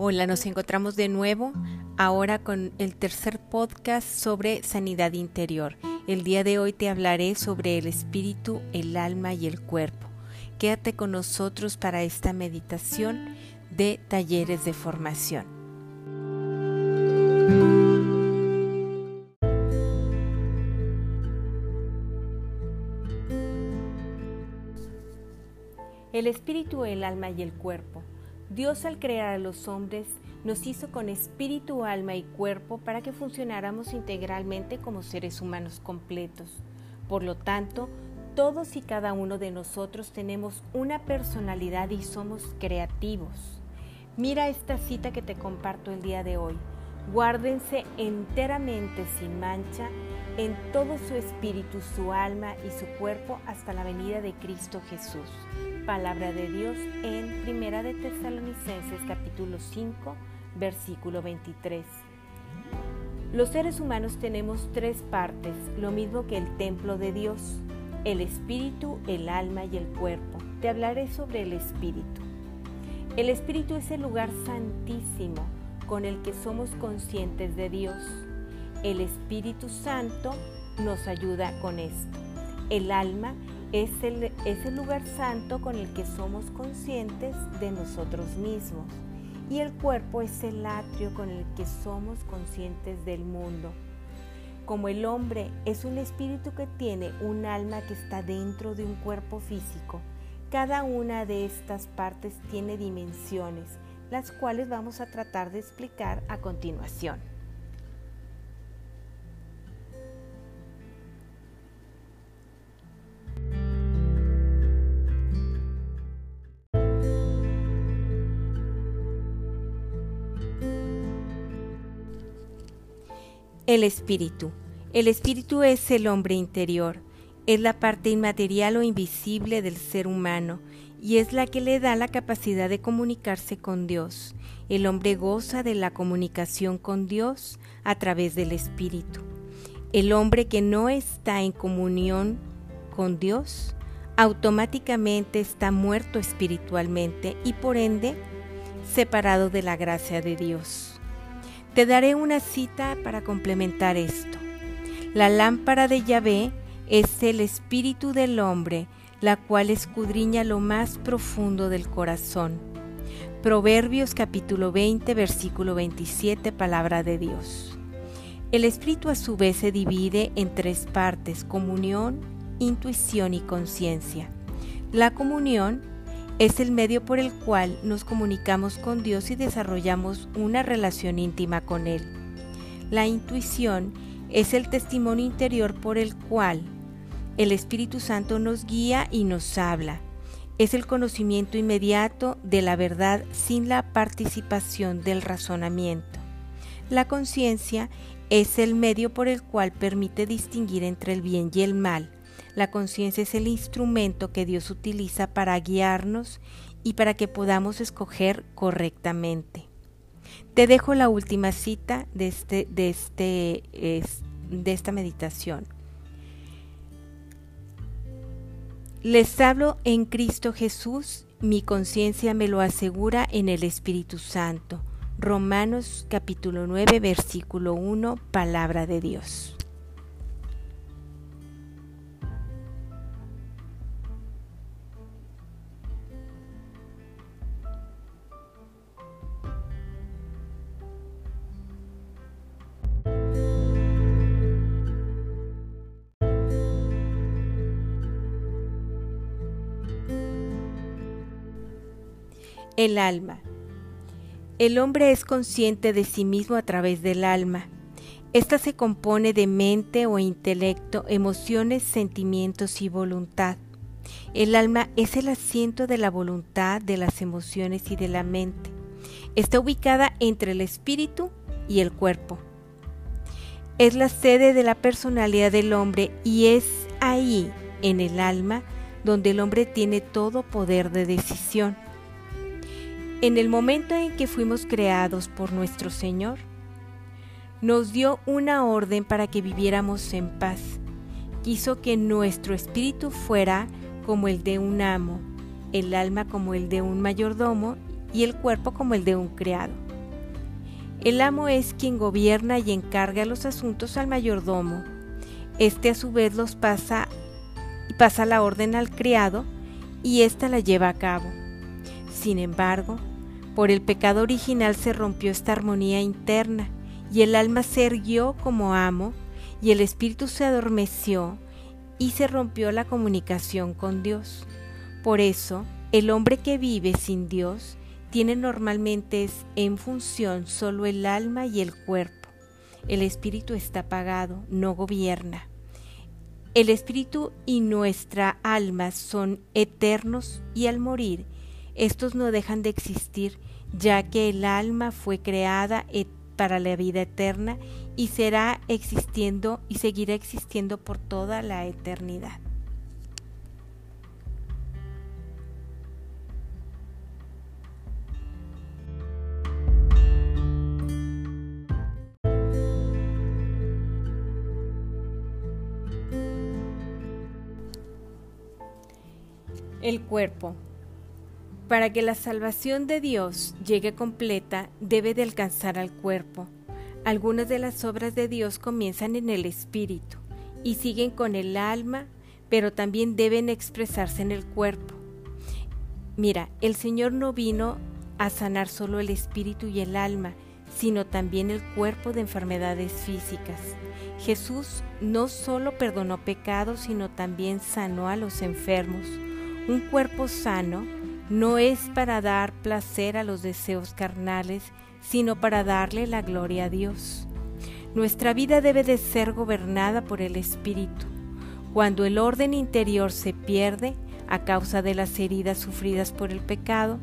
Hola, nos encontramos de nuevo ahora con el tercer podcast sobre sanidad interior. El día de hoy te hablaré sobre el espíritu, el alma y el cuerpo. Quédate con nosotros para esta meditación de talleres de formación. El espíritu, el alma y el cuerpo Dios al crear a los hombres nos hizo con espíritu, alma y cuerpo para que funcionáramos integralmente como seres humanos completos. Por lo tanto, todos y cada uno de nosotros tenemos una personalidad y somos creativos. Mira esta cita que te comparto el día de hoy. Guárdense enteramente sin mancha en todo su espíritu, su alma y su cuerpo hasta la venida de Cristo Jesús. Palabra de Dios en Primera de Tesalonicenses capítulo 5, versículo 23. Los seres humanos tenemos tres partes, lo mismo que el templo de Dios, el espíritu, el alma y el cuerpo. Te hablaré sobre el espíritu. El espíritu es el lugar santísimo con el que somos conscientes de Dios el Espíritu Santo nos ayuda con esto. El alma es el, es el lugar santo con el que somos conscientes de nosotros mismos. Y el cuerpo es el atrio con el que somos conscientes del mundo. Como el hombre es un espíritu que tiene un alma que está dentro de un cuerpo físico, cada una de estas partes tiene dimensiones, las cuales vamos a tratar de explicar a continuación. El espíritu. El espíritu es el hombre interior, es la parte inmaterial o invisible del ser humano y es la que le da la capacidad de comunicarse con Dios. El hombre goza de la comunicación con Dios a través del espíritu. El hombre que no está en comunión con Dios automáticamente está muerto espiritualmente y por ende separado de la gracia de Dios. Te daré una cita para complementar esto. La lámpara de Yahvé es el espíritu del hombre, la cual escudriña lo más profundo del corazón. Proverbios capítulo 20, versículo 27, palabra de Dios. El espíritu a su vez se divide en tres partes, comunión, intuición y conciencia. La comunión es el medio por el cual nos comunicamos con Dios y desarrollamos una relación íntima con Él. La intuición es el testimonio interior por el cual el Espíritu Santo nos guía y nos habla. Es el conocimiento inmediato de la verdad sin la participación del razonamiento. La conciencia es el medio por el cual permite distinguir entre el bien y el mal la conciencia es el instrumento que Dios utiliza para guiarnos y para que podamos escoger correctamente. Te dejo la última cita de, este, de, este, de esta meditación. Les hablo en Cristo Jesús, mi conciencia me lo asegura en el Espíritu Santo. Romanos capítulo 9, versículo 1, palabra de Dios. El alma. El hombre es consciente de sí mismo a través del alma. Esta se compone de mente o intelecto, emociones, sentimientos y voluntad. El alma es el asiento de la voluntad, de las emociones y de la mente. Está ubicada entre el espíritu y el cuerpo. Es la sede de la personalidad del hombre y es ahí, en el alma, donde el hombre tiene todo poder de decisión. En el momento en que fuimos creados por nuestro Señor, nos dio una orden para que viviéramos en paz. Quiso que nuestro espíritu fuera como el de un amo, el alma como el de un mayordomo y el cuerpo como el de un criado. El amo es quien gobierna y encarga los asuntos al mayordomo. Este a su vez los pasa pasa la orden al criado y ésta la lleva a cabo. Sin embargo, por el pecado original se rompió esta armonía interna y el alma se erguió como amo y el espíritu se adormeció y se rompió la comunicación con Dios. Por eso, el hombre que vive sin Dios tiene normalmente en función solo el alma y el cuerpo. El espíritu está apagado, no gobierna. El espíritu y nuestra alma son eternos y al morir, estos no dejan de existir, ya que el alma fue creada para la vida eterna y será existiendo y seguirá existiendo por toda la eternidad. El cuerpo. Para que la salvación de Dios llegue completa, debe de alcanzar al cuerpo. Algunas de las obras de Dios comienzan en el espíritu y siguen con el alma, pero también deben expresarse en el cuerpo. Mira, el Señor no vino a sanar solo el espíritu y el alma, sino también el cuerpo de enfermedades físicas. Jesús no solo perdonó pecados, sino también sanó a los enfermos. Un cuerpo sano no es para dar placer a los deseos carnales, sino para darle la gloria a Dios. Nuestra vida debe de ser gobernada por el Espíritu. Cuando el orden interior se pierde a causa de las heridas sufridas por el pecado,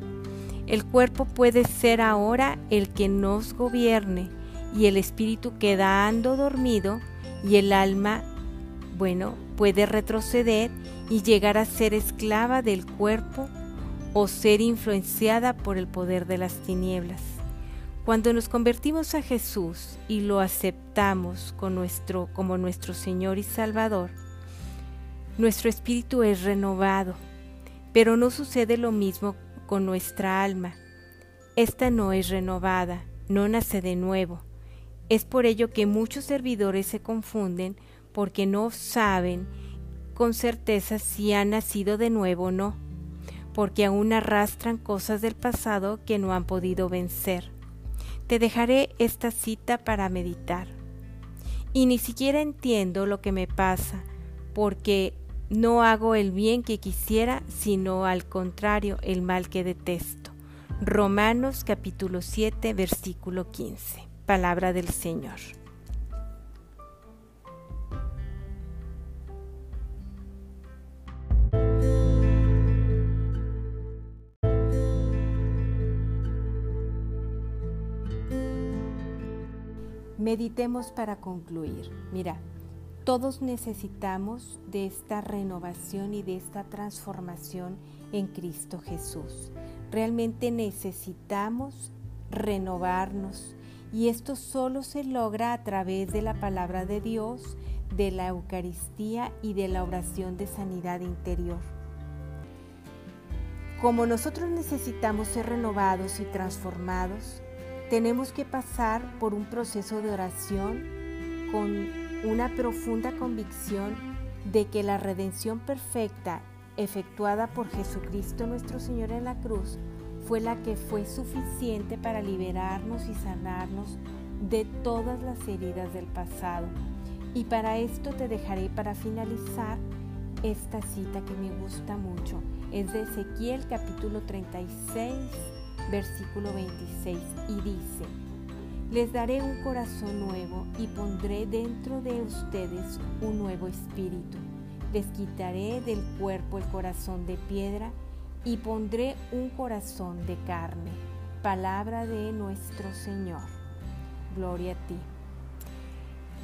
el cuerpo puede ser ahora el que nos gobierne y el espíritu quedando dormido y el alma, bueno, puede retroceder y llegar a ser esclava del cuerpo o ser influenciada por el poder de las tinieblas. Cuando nos convertimos a Jesús y lo aceptamos como nuestro Señor y Salvador, nuestro espíritu es renovado, pero no sucede lo mismo con nuestra alma. Esta no es renovada, no nace de nuevo. Es por ello que muchos servidores se confunden porque no saben con certeza si han nacido de nuevo o no, porque aún arrastran cosas del pasado que no han podido vencer. Te dejaré esta cita para meditar. Y ni siquiera entiendo lo que me pasa, porque no hago el bien que quisiera, sino al contrario el mal que detesto. Romanos capítulo 7 versículo 15. Palabra del Señor. Meditemos para concluir. Mira, todos necesitamos de esta renovación y de esta transformación en Cristo Jesús. Realmente necesitamos renovarnos y esto solo se logra a través de la palabra de Dios, de la Eucaristía y de la oración de sanidad interior. Como nosotros necesitamos ser renovados y transformados, tenemos que pasar por un proceso de oración con una profunda convicción de que la redención perfecta efectuada por Jesucristo nuestro Señor en la cruz fue la que fue suficiente para liberarnos y sanarnos de todas las heridas del pasado. Y para esto te dejaré para finalizar esta cita que me gusta mucho. Es de Ezequiel capítulo 36 versículo 26, y dice, les daré un corazón nuevo y pondré dentro de ustedes un nuevo espíritu. Les quitaré del cuerpo el corazón de piedra y pondré un corazón de carne. Palabra de nuestro Señor. Gloria a ti.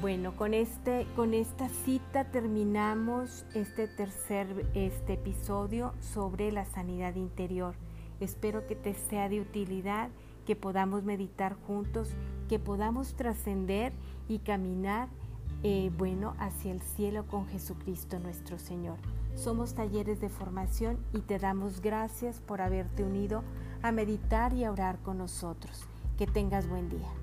Bueno, con, este, con esta cita terminamos este tercer este episodio sobre la sanidad interior. Espero que te sea de utilidad, que podamos meditar juntos, que podamos trascender y caminar, eh, bueno, hacia el cielo con Jesucristo nuestro Señor. Somos talleres de formación y te damos gracias por haberte unido a meditar y a orar con nosotros. Que tengas buen día.